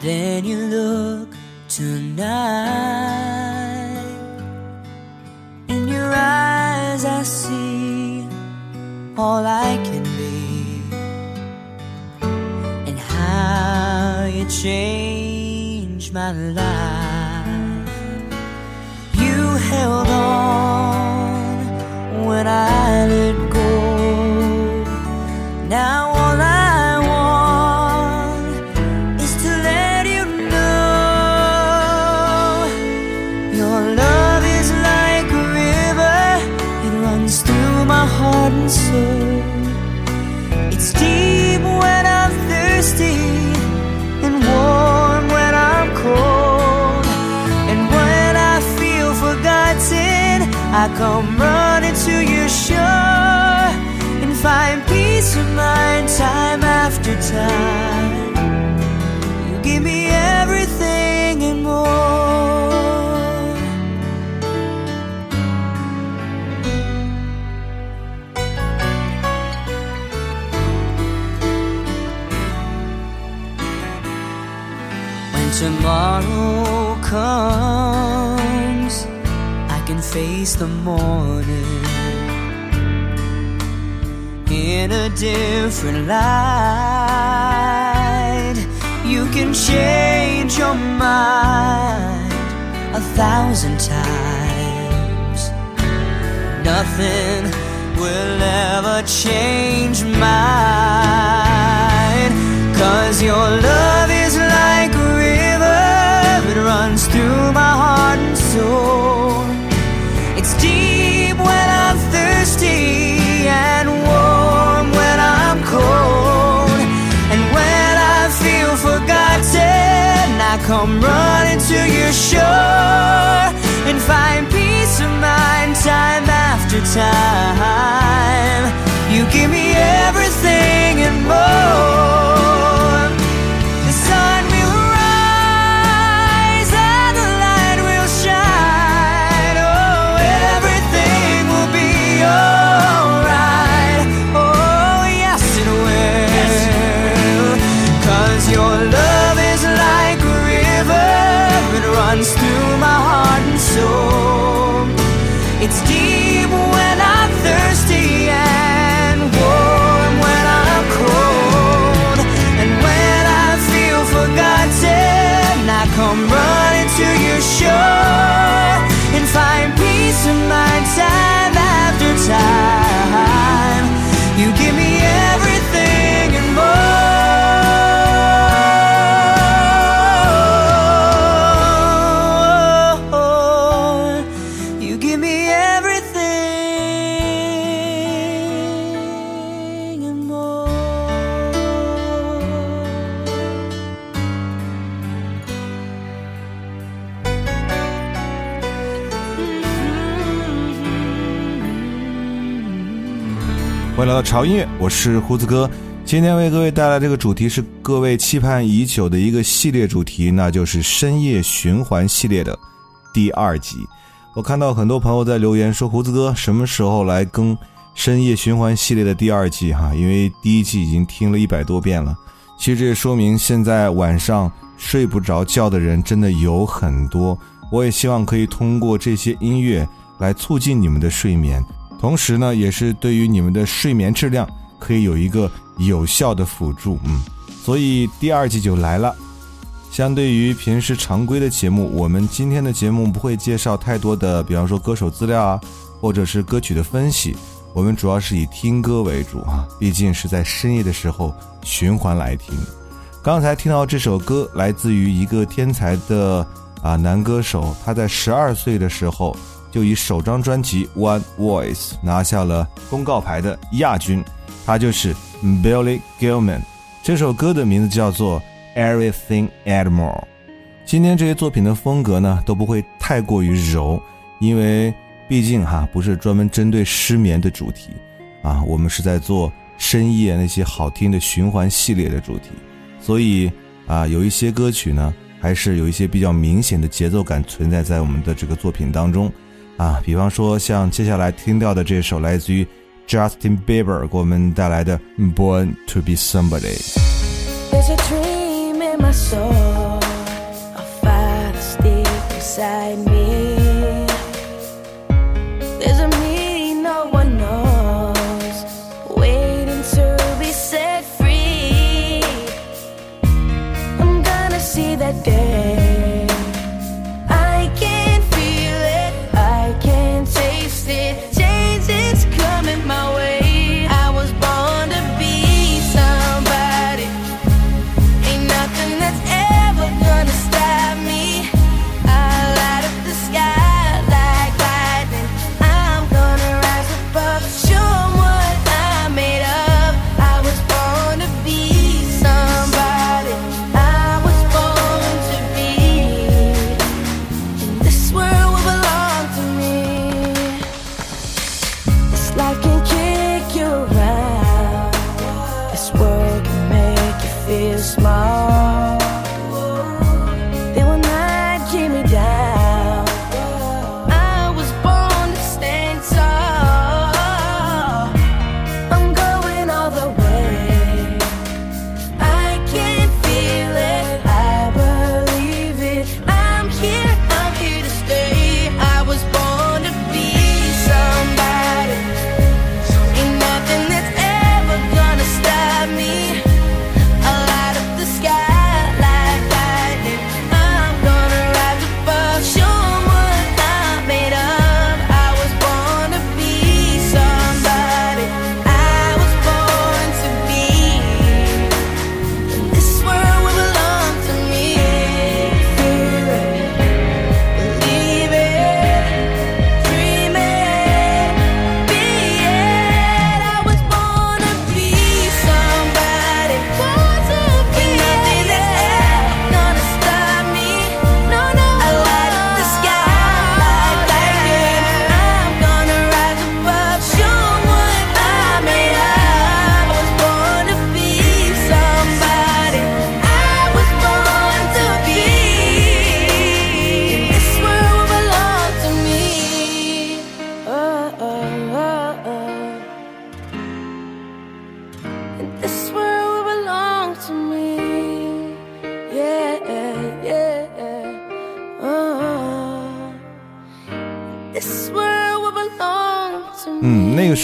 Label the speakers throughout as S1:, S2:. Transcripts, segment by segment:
S1: Than you look tonight. In your eyes, I see all I can be, and how you changed my life. You held on when I come running to your shore and find peace of mind time after time. You give me everything and more. When tomorrow comes, face the morning in a different light. You can change your mind a thousand times. Nothing will ever change mine. Cause your love is like a river, it runs through my heart and soul. It's deep when I'm thirsty and warm when I'm cold. And when I feel forgotten, I come running to your shore and find peace of mind time after time. You give me everything and more.
S2: 潮音乐，我是胡子哥。今天为各位带来这个主题是各位期盼已久的一个系列主题，那就是深夜循环系列的第二集。我看到很多朋友在留言说，胡子哥什么时候来更深夜循环系列的第二季？哈，因为第一季已经听了一百多遍了。其实这也说明现在晚上睡不着觉的人真的有很多。我也希望可以通过这些音乐
S3: 来促进你们的睡眠，同时呢，也是对于你们的睡眠质量可以有一个有效的辅助。嗯，所以第二季就来了。相对于平时常规的节目，我们今天的节目不会介绍太多的，比方说歌手资料啊，或者是歌曲的分析。我们主要是以听歌为主啊，毕竟是在深夜的时候循环来听。刚才听到这首歌，来自于一个天才的啊男歌手，他在十二岁的时候就以首张专辑《One Voice》拿下了公告牌的亚军，他就是 Billy Gilman。这首歌的名字叫做《Everything and More》。今天这些作品的风格呢都不会太过于柔，因为毕竟哈不是专门针对失眠的主题啊，我们是在做深夜那些好听的循环系列的主题。所以啊，有一些歌曲呢，还是有一些比较明显的节奏感存在在我们的这个作品当中，啊，比方说像接下来听到的这首来自于 Justin Bieber 给我们带来的《Born to Be Somebody》。嗯，那 smile.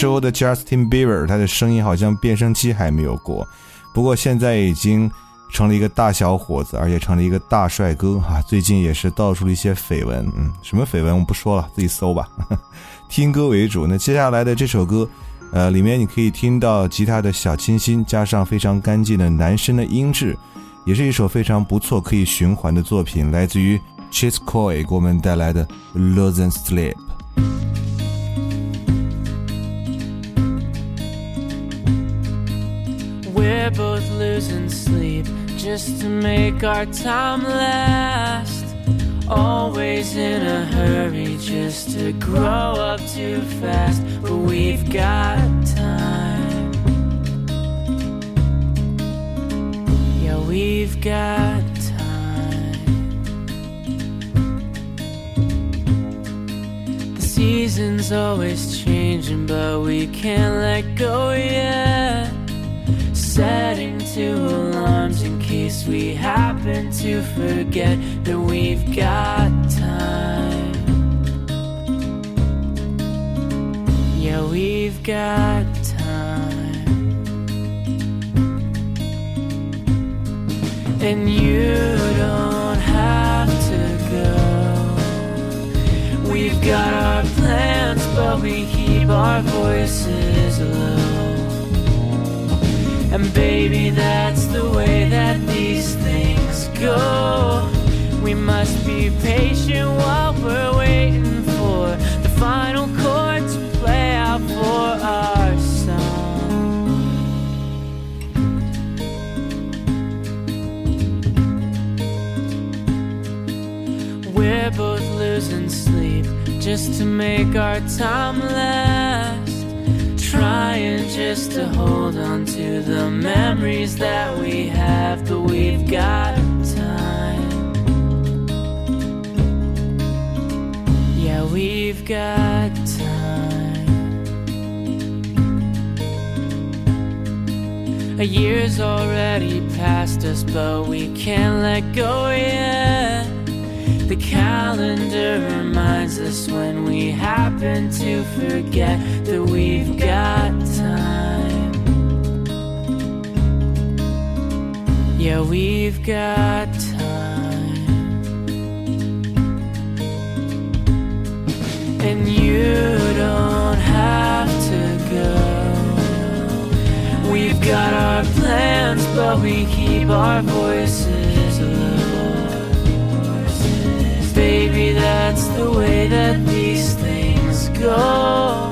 S3: 时候的 Justin Bieber，他的声音好像变声期还没有过，不过现在已经成了一个大小伙子，而且成了一个大帅哥哈。最近也是道出了一些绯闻，嗯，什么绯闻我不说了，自己搜吧。听歌为主，那接下来的这首歌，呃，里面你可以听到吉他的小清新，加上非常干净的男声的音质，也是一首非常不错可以循环的作品，来自于 Chase Coy 给我们带来的 Losing Sleep。
S4: We're both losing sleep just to make our time last. Always in a hurry just to grow up too fast, but we've got time. Yeah, we've got time. The season's always changing, but we can't let go yet setting two alarms in case we happen to forget that we've got time. Yeah, we've got time. And you don't have to go. We've got our plans, but we keep our voices low. And baby, that's the way that these things go. We must be patient while we're waiting for the final chord to play out for our song. We're both losing sleep just to make our time last. Trying just to hold on to the memories that we have, but we've got time. Yeah, we've got time. A year's already passed us, but we can't let go yet. The calendar reminds us when we happen to forget that we've got time. Yeah, we've got time. And you don't have to go. We've got our plans, but we keep our voices that's the way that these things go.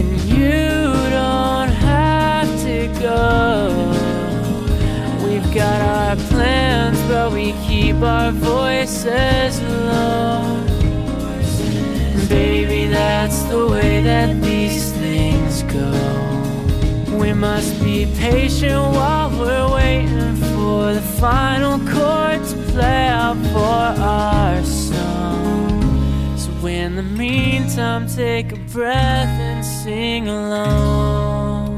S4: And you don't have to go. We've got our plans, but we keep our voices low. Baby, that's the way that these things go. We must be patient while we're waiting for the final chord to play out for our song. So in the meantime, take a breath and sing along.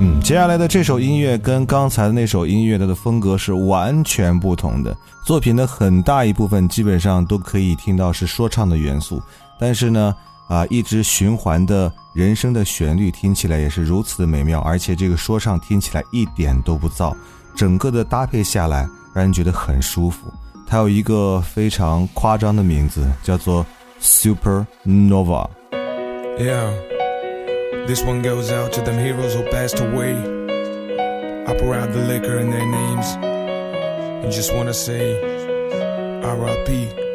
S2: 嗯，接下来的这首音乐跟刚才的那首音乐它的风格是完全不同的。作品的很大一部分基本上都可以听到是说唱的元素，但是呢，啊，一直循环的人声的旋律听起来也是如此的美妙，而且这个说唱听起来一点都不燥，整个的搭配下来让人觉得很舒服。它有一个非常夸张的名字，叫做 Supernova。
S1: Yeah, this one goes out to them heroes who passed away. I pour out the liquor in their names and just wanna say RIP.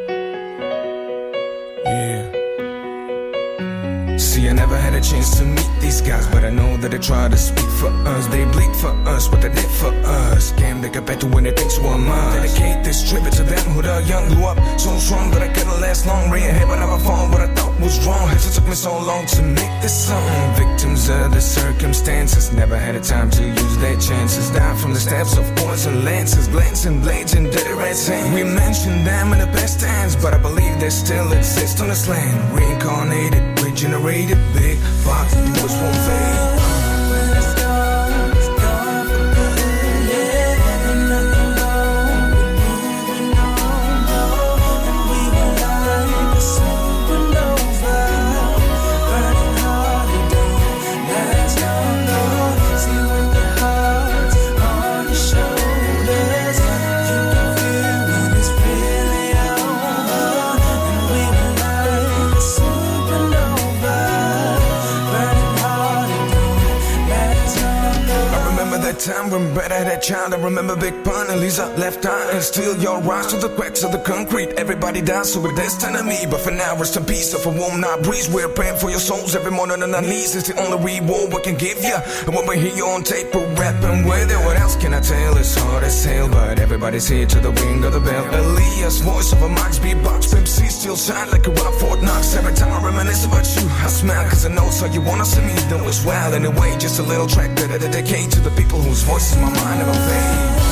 S1: Chance to meet these guys, but I know that they try to speak for us. They bleed for us, what they did for us. Can't make it to when they think were mine. Dedicate this tribute to them who the young grew up so strong, but I couldn't last long. Ran ahead, but never fall. What I thought was wrong. It took me so long to make this song. Victims of the circumstances, never had a time to use their chances. Died from the stabs of poison lances, glancing blades and dirty rats. We mentioned them in the past tense, but I believe they still exist on this land. Reincarnated, regenerated, big box, yours won't fade. When that child. I remember Big Pun and Lisa left eye and still your rise to the cracks of the concrete. Everybody dies, so it's destined to me. But for now, rest in peace. If a womb not breeze, we're praying for your souls every morning on our knees. It's the only reward we can give you. And when we hear you on tape, we're rapping with it. What else can I tell? It's hard as hell, but everybody's here to the ring of the bell. Elias, voice of a Max beatbox. Pepsi still shine like a rock Fort Knox. Every time I reminisce about you, I smile, cause I know so you wanna see me do as well. Anyway, just a little track that I dedicate to the people whose voices my mind about fame.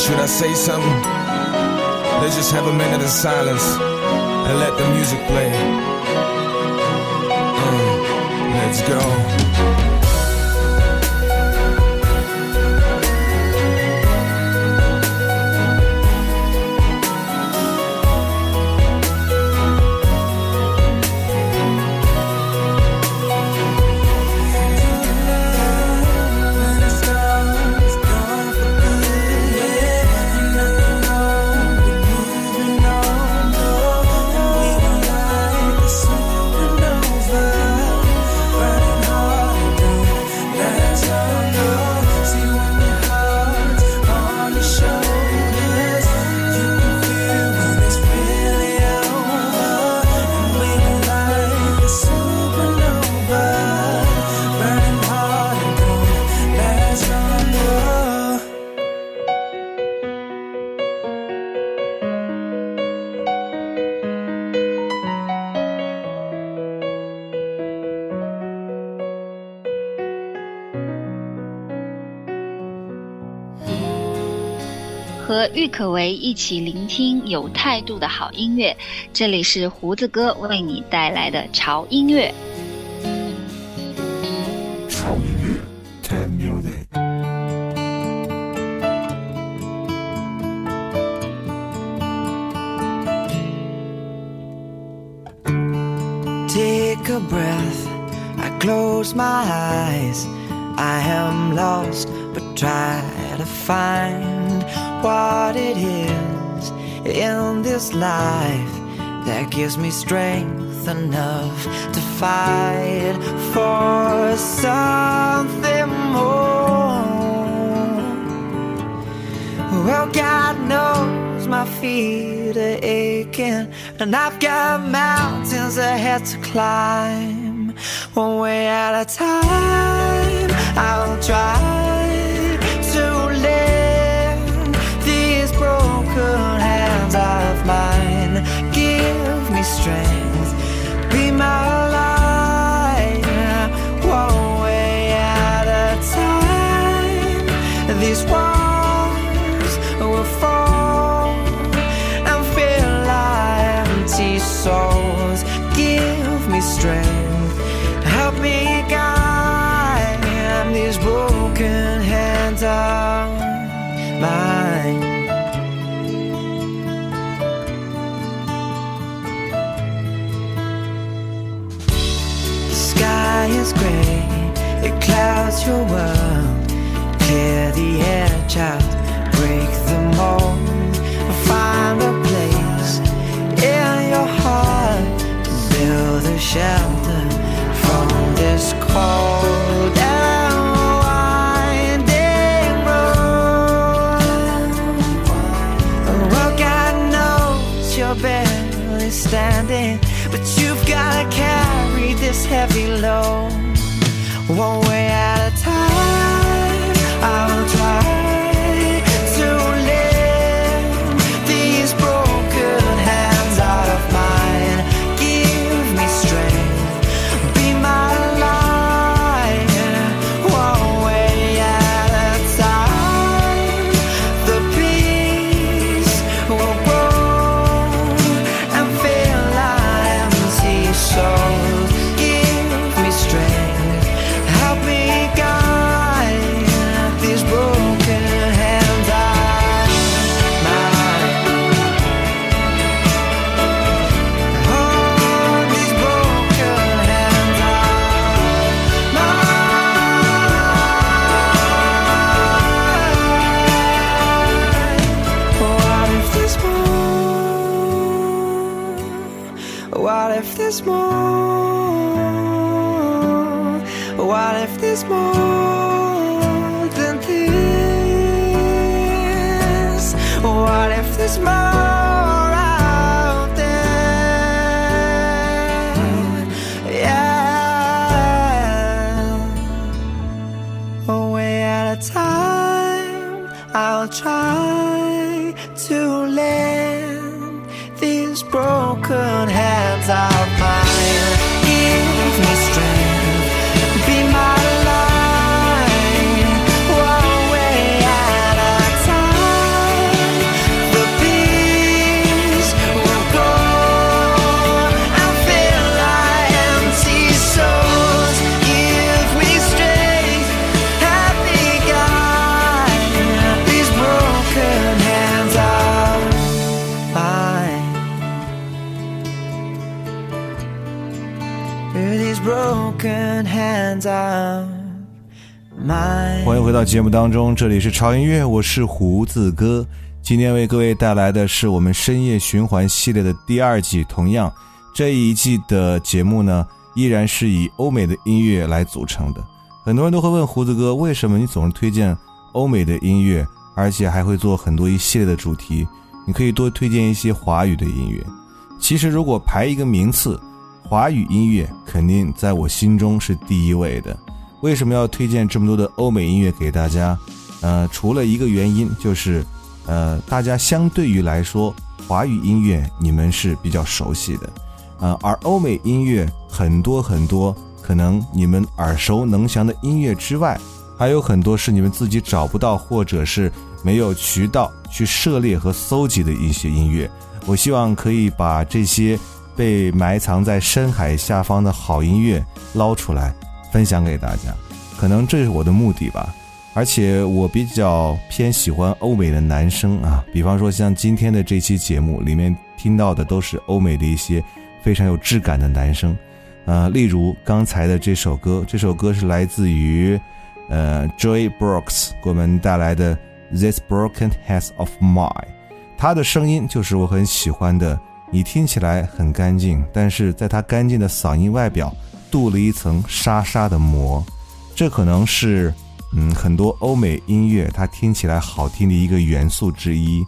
S1: Should I say something? Let's just have a minute of silence and let the music play. Uh, let's go.
S5: 郁可唯一起聆听有态度的好音乐，这里是胡子哥为你带来的潮音乐。
S6: take a breath. I close my eyes. I am lost, but try to find what it is in this life that gives me strength enough to fight for something more. Well, God knows my feet are aching, and I've got mountains ahead to climb. One way at a time, I'll try This one
S2: 回到节目当中，这里是潮音乐，我是胡子哥。今天为各位带来的是我们深夜循环系列的第二季。同样，这一季的节目呢，依然是以欧美的音乐来组成的。很多人都会问胡子哥，为什么你总是推荐欧美的音乐，而且还会做很多一系列的主题？你可以多推荐一些华语的音乐。其实，如果排一个名次，华语音乐肯定在我心中是第一位的。为什么要推荐这么多的欧美音乐给大家？呃，除了一个原因，就是呃，大家相对于来说，华语音乐你们是比较熟悉的，呃，而欧美音乐很多很多，可能你们耳熟能详的音乐之外，还有很多是你们自己找不到或者是没有渠道去涉猎和搜集的一些音乐。我希望可以把这些被埋藏在深海下方的好音乐捞出来，分享给大家。可能这是我的目的吧。而且我比较偏喜欢欧美的男生啊，比方说像今天的这期节目里面听到的都是欧美的一些非常有质感的男生，呃，例如刚才的这首歌，这首歌是来自于呃 Joy Brooks 给我们带来的《This Broken Heart of Mine》，他的声音就是我很喜欢的，你听起来很干净，但是在他干净的嗓音外表镀了一层沙沙的膜，这可能是。嗯，很多欧美音乐它听起来好听的一个元素之一，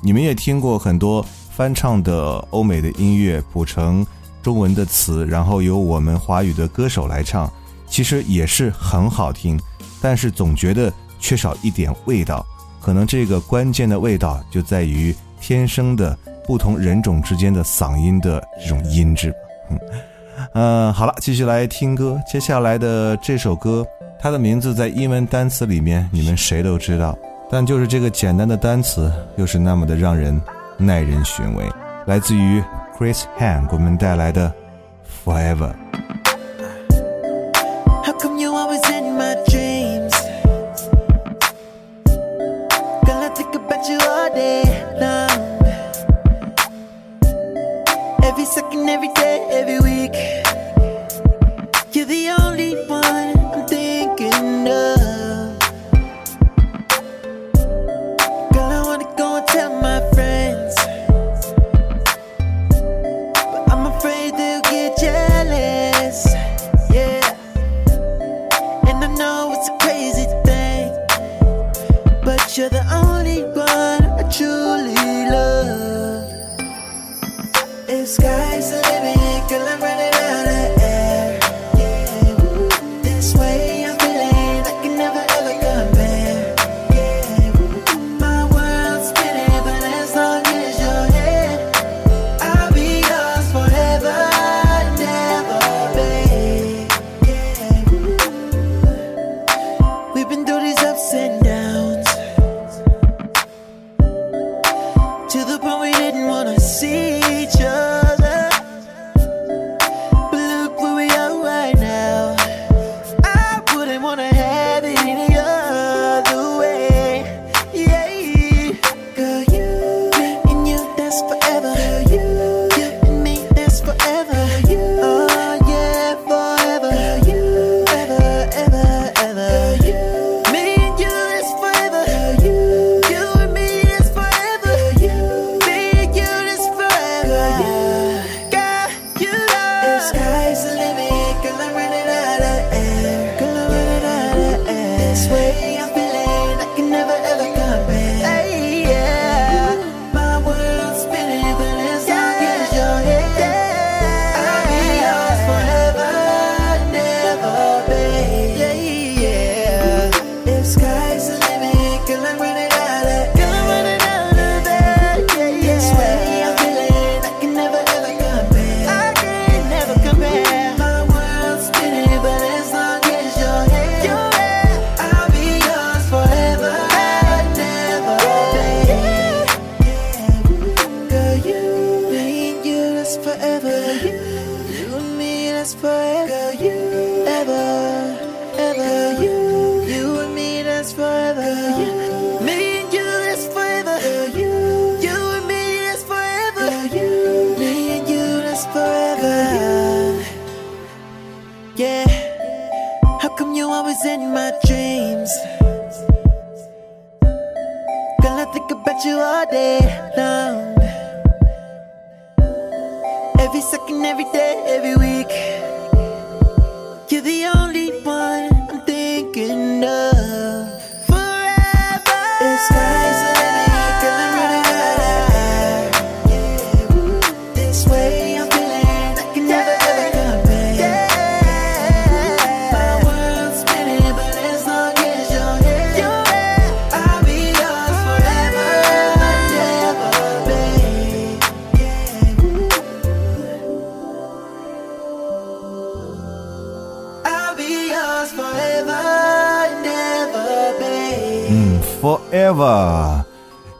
S2: 你们也听过很多翻唱的欧美的音乐补成中文的词，然后由我们华语的歌手来唱，其实也是很好听，但是总觉得缺少一点味道。可能这个关键的味道就在于天生的不同人种之间的嗓音的这种音质。嗯，嗯好了，继续来听歌，接下来的这首歌。它的名字在英文单词里面，你们谁都知道，但就是这个简单的单词，又是那么的让人耐人寻味。来自于 Chris Han 给我们带来的《Forever》。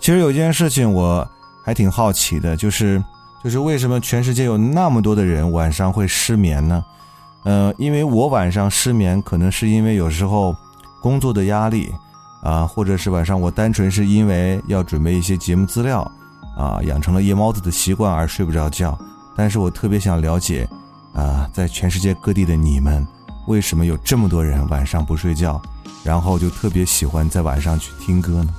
S2: 其实有件事情我还挺好奇的，就是就是为什么全世界有那么多的人晚上会失眠呢？呃，因为我晚上失眠，可能是因为有时候工作的压力啊、或者是晚上我单纯是因为要准备一些节目资料啊、养成了夜猫子的习惯而睡不着觉。但是我特别想了解啊、在全世界各地的你们，为什么有这么多人晚上不睡觉，然后就特别喜欢在晚上去听歌呢？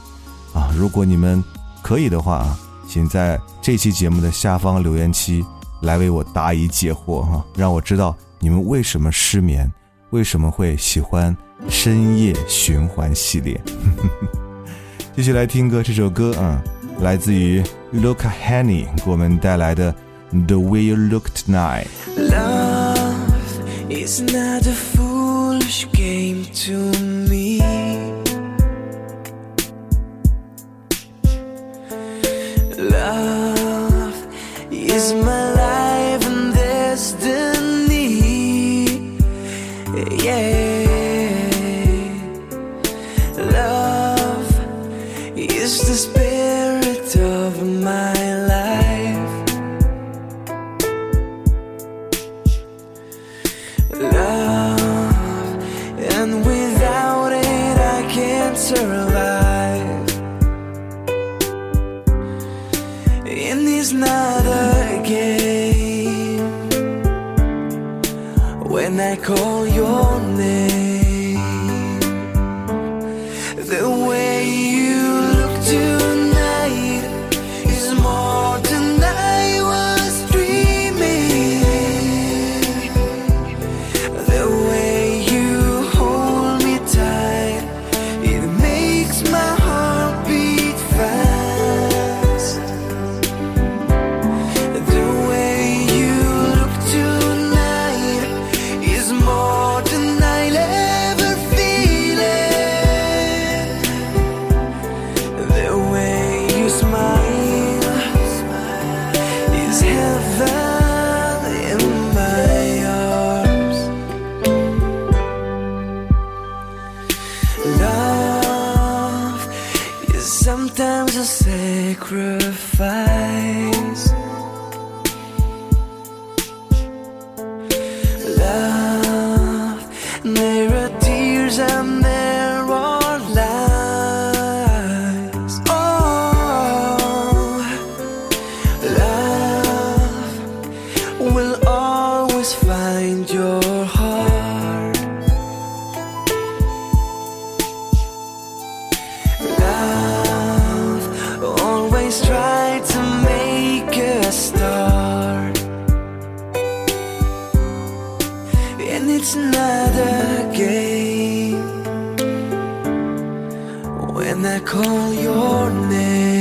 S2: 啊，如果你们可以的话啊，请在这期节目的下方留言区来为我答疑解惑哈、让我知道你们为什么失眠，为什么会喜欢深夜循环系列。继续来听歌，这首歌啊，来自于 Luca Henny 给我们带来的《The Way You Look Tonight》。
S1: Love is not a foolish game to and it's not a game when I call your name.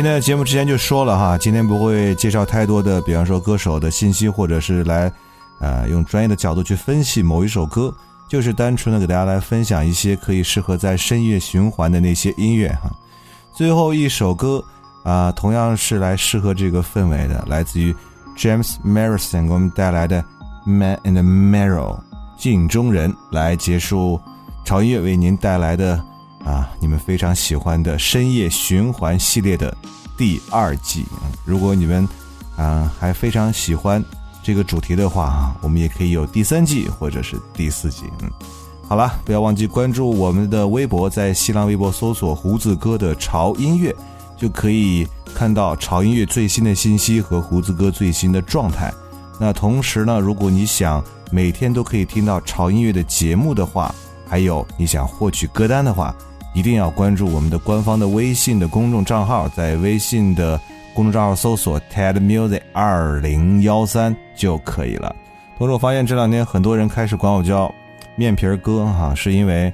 S2: 今天的节目之前就说了哈，今天不会介绍太多的，比方说歌手的信息，或者是来，呃，用专业的角度去分析某一首歌，就是单纯的给大家来分享一些可以适合在深夜循环的那些音乐哈。最后一首歌啊、同样是来适合这个氛围的，来自于 James Morrison 给我们带来的《Man in the Mirror》镜中人，来结束潮音乐为您带来的啊，你们非常喜欢的深夜循环系列的第二季。如果你们啊还非常喜欢这个主题的话啊，我们也可以有第三季或者是第四季。嗯，好了，不要忘记关注我们的微博，在新浪微博搜索“胡子哥的潮音乐”，就可以看到潮音乐最新的信息和胡子哥最新的状态。那同时呢，如果你想每天都可以听到潮音乐的节目的话，还有你想获取歌单的话，一定要关注我们的官方的微信的公众账号，在微信的公众账号搜索 TED Music 二零幺三就可以了。同时，我发现这两天很多人开始管我叫面皮儿哥哈，是因为，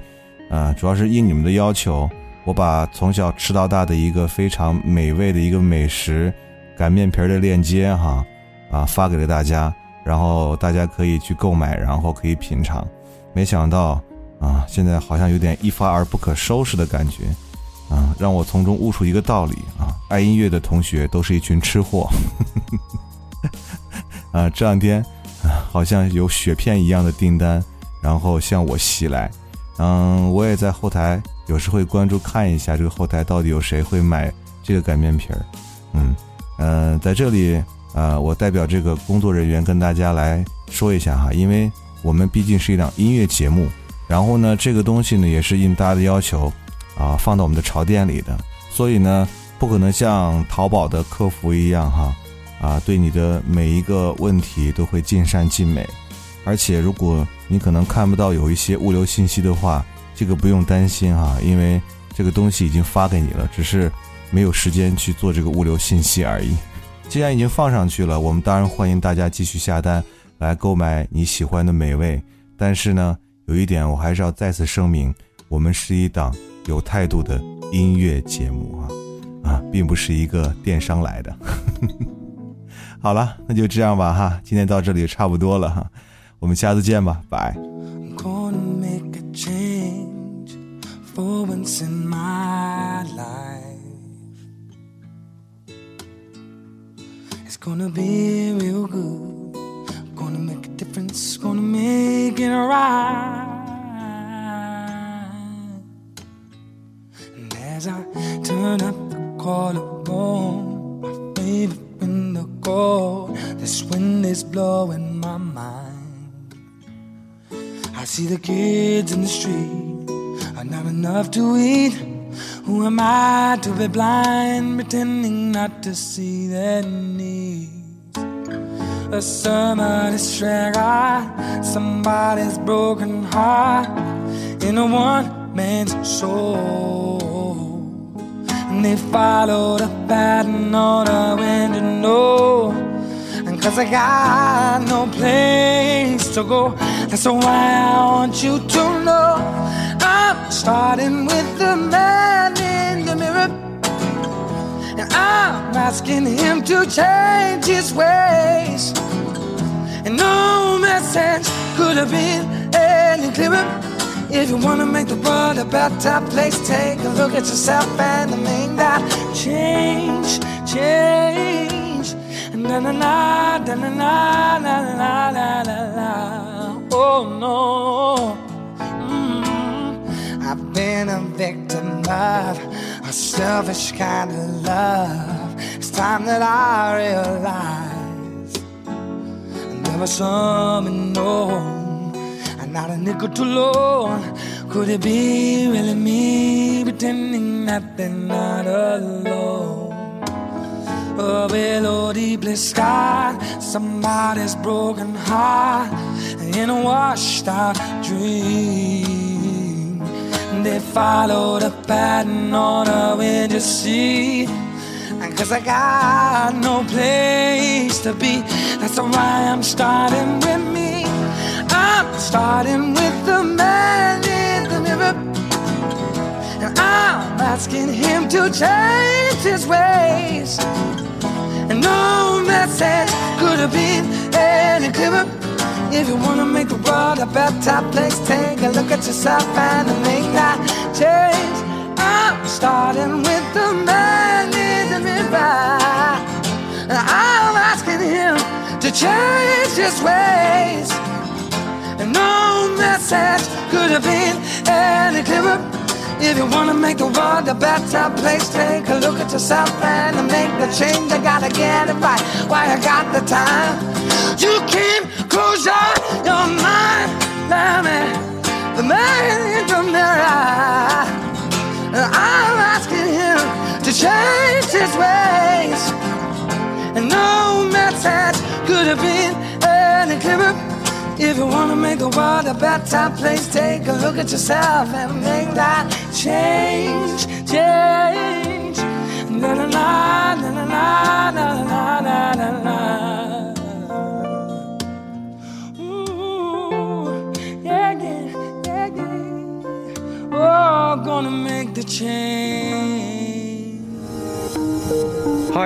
S2: 呃，主要是应你们的要求，我把从小吃到大的一个非常美味的一个美食擀面皮儿的链接哈，啊发给了大家，然后大家可以去购买，然后可以品尝。没想到啊，现在好像有点一发而不可收拾的感觉，啊，让我从中悟出一个道理啊，爱音乐的同学都是一群吃货。啊，这两天啊，好像有雪片一样的订单，然后向我袭来。嗯，我也在后台有时会关注看一下这个后台到底有谁会买这个擀面皮儿。嗯嗯、在这里啊、我代表这个工作人员跟大家来说一下哈，因为我们毕竟是一档音乐节目，然后呢，这个东西呢也是应大家的要求啊，放到我们的潮店里的，所以呢，不可能像淘宝的客服一样哈，啊，对你的每一个问题都会尽善尽美。而且，如果你可能看不到有一些物流信息的话，这个不用担心哈，因为这个东西已经发给你了，只是没有时间去做这个物流信息而已。既然已经放上去了，我们当然欢迎大家继续下单来购买你喜欢的美味。但是呢，有一点我还是要再次声明，我们是一档有态度的音乐节目啊啊，并不是一个电商来的。好了，那就这样吧哈，今天到这里也差不多了哈，我们下次见吧，拜。
S7: I'm gonna make a change for once in my life. It's gonna be real good. It right. And as I turn up the collarbone, my favorite window cold, this wind is blowing my mind. I see the kids in the street are not enough to eat. Who am I to be blind, pretending not to see their needs? A somebody's struggle, somebody's broken heart in a one man's soul. And they follow the pattern on a wind to know. And cause I got no place to go, that's why I want you to know. Asking him to change his ways. And no message could have been any clearer. If you wanna make the world a better place, take a look at yourself and make that change, change. Na na na na na na na na na na. Oh no. Mm. I've been a victim of a selfish kind of love. Time that I realize there was someone known and not a nickel too low. Could it be really me pretending that they're not alone? A below deeply sky, somebody's broken heart in a washed out dream. They follow the pattern on a window seat. Cause I got no place to be, that's why I'm starting with me. I'm starting with the man in the mirror. And I'm asking him to change his ways. And no message could have been any clearer. If you wanna make the world a better place, take a look at yourself and make that change. I'm starting with the man the. I'm asking him to change his ways. And no message could have been any clearer. If you wanna make the world a better place, take a look at yourself and make the change. I gotta get it right while I got the time. You can close your, your mind, let the man in the mirror. I'm asking him to change his ways. And no message could have been any clearer. If you wanna make the world a better place, take a look at yourself and make that change, change. Na na na na na na na na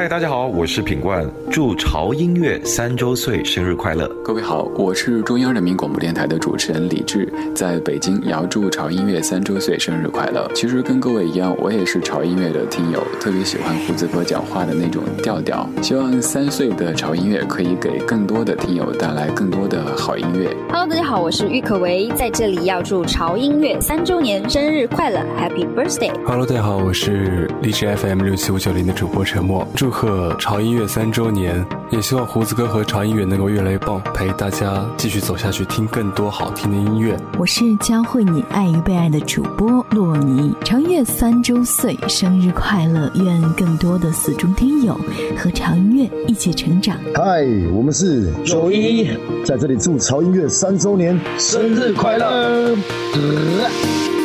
S8: 嗨，大家好，我是品冠，祝潮音乐三周岁生日快乐！
S9: 各位好，我是中央人民广播电台的主持人李志，在北京也要祝潮音乐三周岁生日快乐。其实跟各位一样，我也是潮音乐的听友，特别喜欢胡子哥讲话的那种调调。希望三岁的潮音乐可以给更多的听友带来更多的好音乐。
S10: Hello，大家好，我是郁可唯，在这里要祝潮音乐三周年生日快乐，Happy
S11: Birthday！Hello，大家好，我是荔枝 FM 六七五九零的主播陈默，祝贺潮音乐三周年，也希望胡子哥和潮音乐能够越来越棒，陪大家继续走下去，听更多好听的音乐。
S12: 我是教会你爱与被爱的主播洛尼，长音乐三周岁，生日快乐！愿更多的死忠听友和长音乐一起成长。
S13: 嗨，我们是九一，在这里祝潮音乐三周年生日快乐！呃